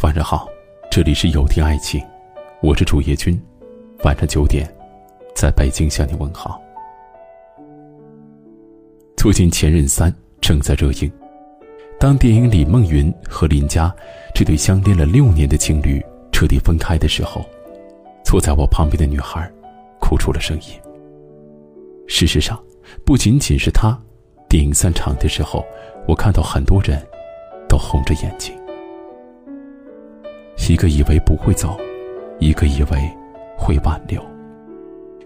晚上好，这里是有听爱情，我是主页君。晚上九点，在北京向你问好。最近《前任三》正在热映，当电影里孟云和林佳这对相恋了六年的情侣彻底分开的时候，坐在我旁边的女孩哭出了声音。事实上，不仅仅是她，电影散场的时候，我看到很多人都红着眼睛。一个以为不会走，一个以为会挽留，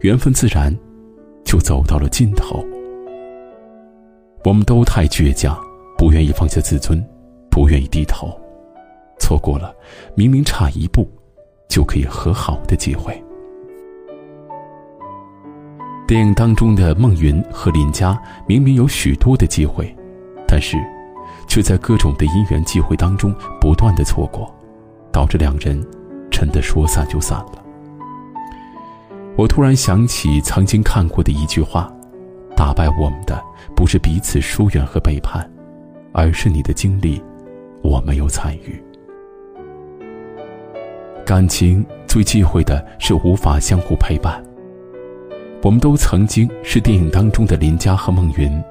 缘分自然就走到了尽头。我们都太倔强，不愿意放下自尊，不愿意低头，错过了明明差一步就可以和好的机会。电影当中的孟云和林佳明明有许多的机会，但是却在各种的因缘际会当中不断的错过。导致两人真的说散就散了。我突然想起曾经看过的一句话：“打败我们的不是彼此疏远和背叛，而是你的经历，我没有参与。”感情最忌讳的是无法相互陪伴。我们都曾经是电影当中的林佳和孟云，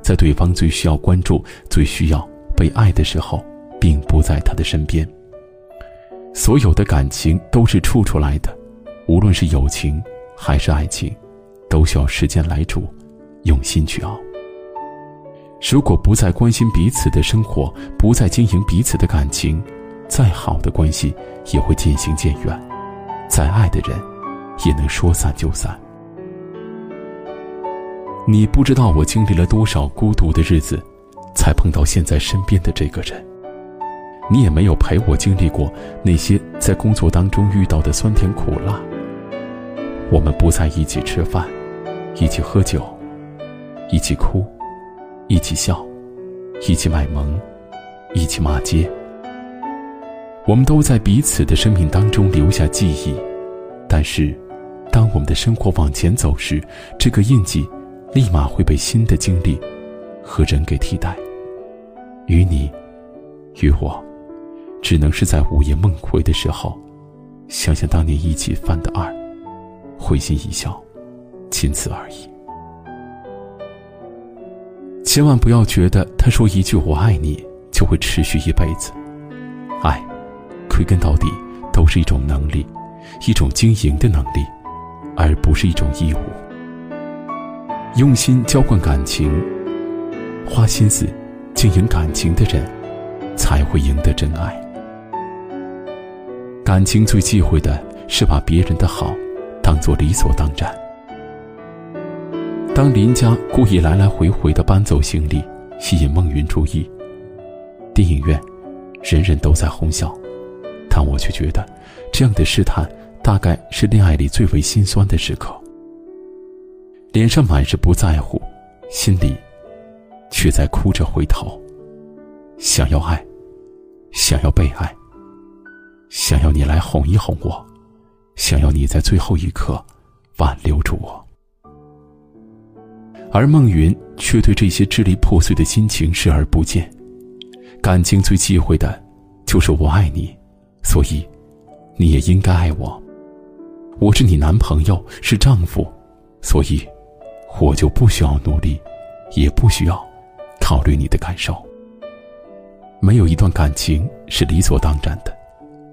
在对方最需要关注、最需要被爱的时候，并不在他的身边。所有的感情都是处出来的，无论是友情还是爱情，都需要时间来煮，用心去熬。如果不再关心彼此的生活，不再经营彼此的感情，再好的关系也会渐行渐远，再爱的人，也能说散就散。你不知道我经历了多少孤独的日子，才碰到现在身边的这个人。你也没有陪我经历过那些在工作当中遇到的酸甜苦辣。我们不再一起吃饭，一起喝酒，一起哭，一起笑，一起卖萌，一起骂街。我们都在彼此的生命当中留下记忆，但是，当我们的生活往前走时，这个印记立马会被新的经历和人给替代。与你，与我。只能是在午夜梦回的时候，想想当年一起犯的二，会心一笑，仅此而已。千万不要觉得他说一句“我爱你”就会持续一辈子。爱，归根到底都是一种能力，一种经营的能力，而不是一种义务。用心浇灌感情，花心思经营感情的人，才会赢得真爱。感情最忌讳的是把别人的好当做理所当然。当林家故意来来回回的搬走行李，吸引孟云注意，电影院人人都在哄笑，但我却觉得这样的试探大概是恋爱里最为心酸的时刻。脸上满是不在乎，心里却在哭着回头，想要爱，想要被爱。想要你来哄一哄我，想要你在最后一刻挽留住我，而孟云却对这些支离破碎的心情视而不见。感情最忌讳的，就是我爱你，所以你也应该爱我。我是你男朋友，是丈夫，所以我就不需要努力，也不需要考虑你的感受。没有一段感情是理所当然的。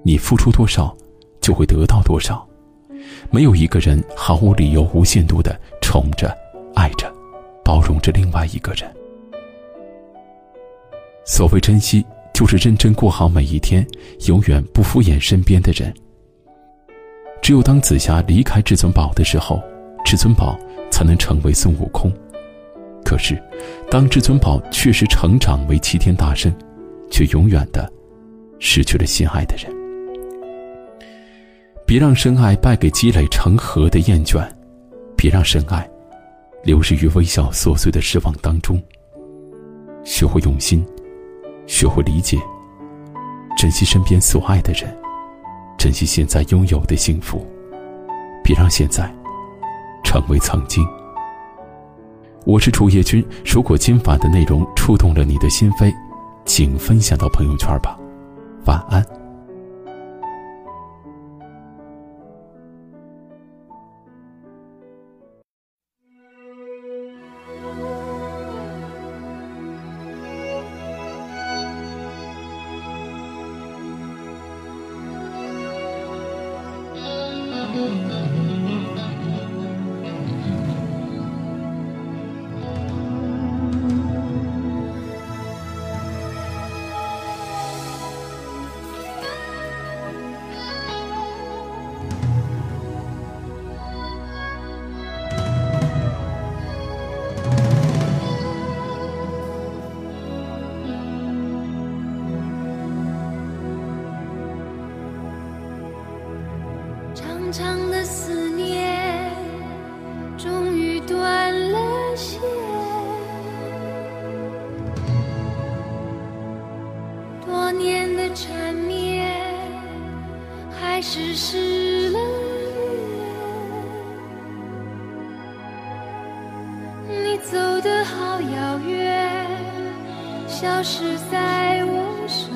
你付出多少，就会得到多少。没有一个人毫无理由、无限度的宠着、爱着、包容着另外一个人。所谓珍惜，就是认真过好每一天，永远不敷衍身边的人。只有当紫霞离开至尊宝的时候，至尊宝才能成为孙悟空。可是，当至尊宝确实成长为齐天大圣，却永远的失去了心爱的人。别让深爱败给积累成河的厌倦，别让深爱流失于微笑琐碎的失望当中。学会用心，学会理解，珍惜身边所爱的人，珍惜现在拥有的幸福。别让现在成为曾经。我是楚叶君，如果今晚的内容触动了你的心扉，请分享到朋友圈吧。晚安。Música 谢谢多年的缠绵还是失了恋你走得好遥远消失在我生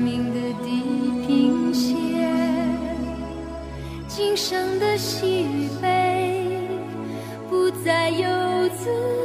命的地平线今生的喜与悲思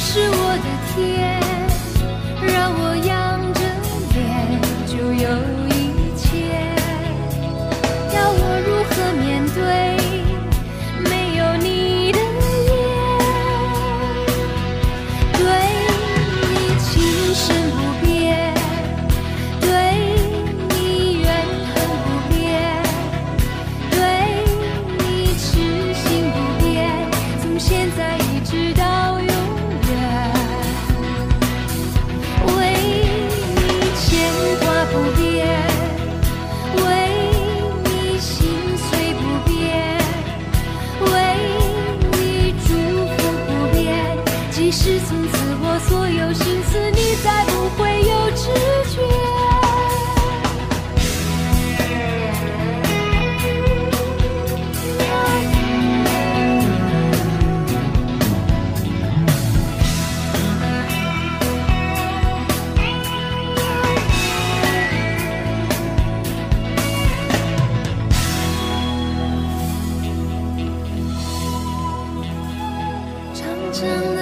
是我的天。真。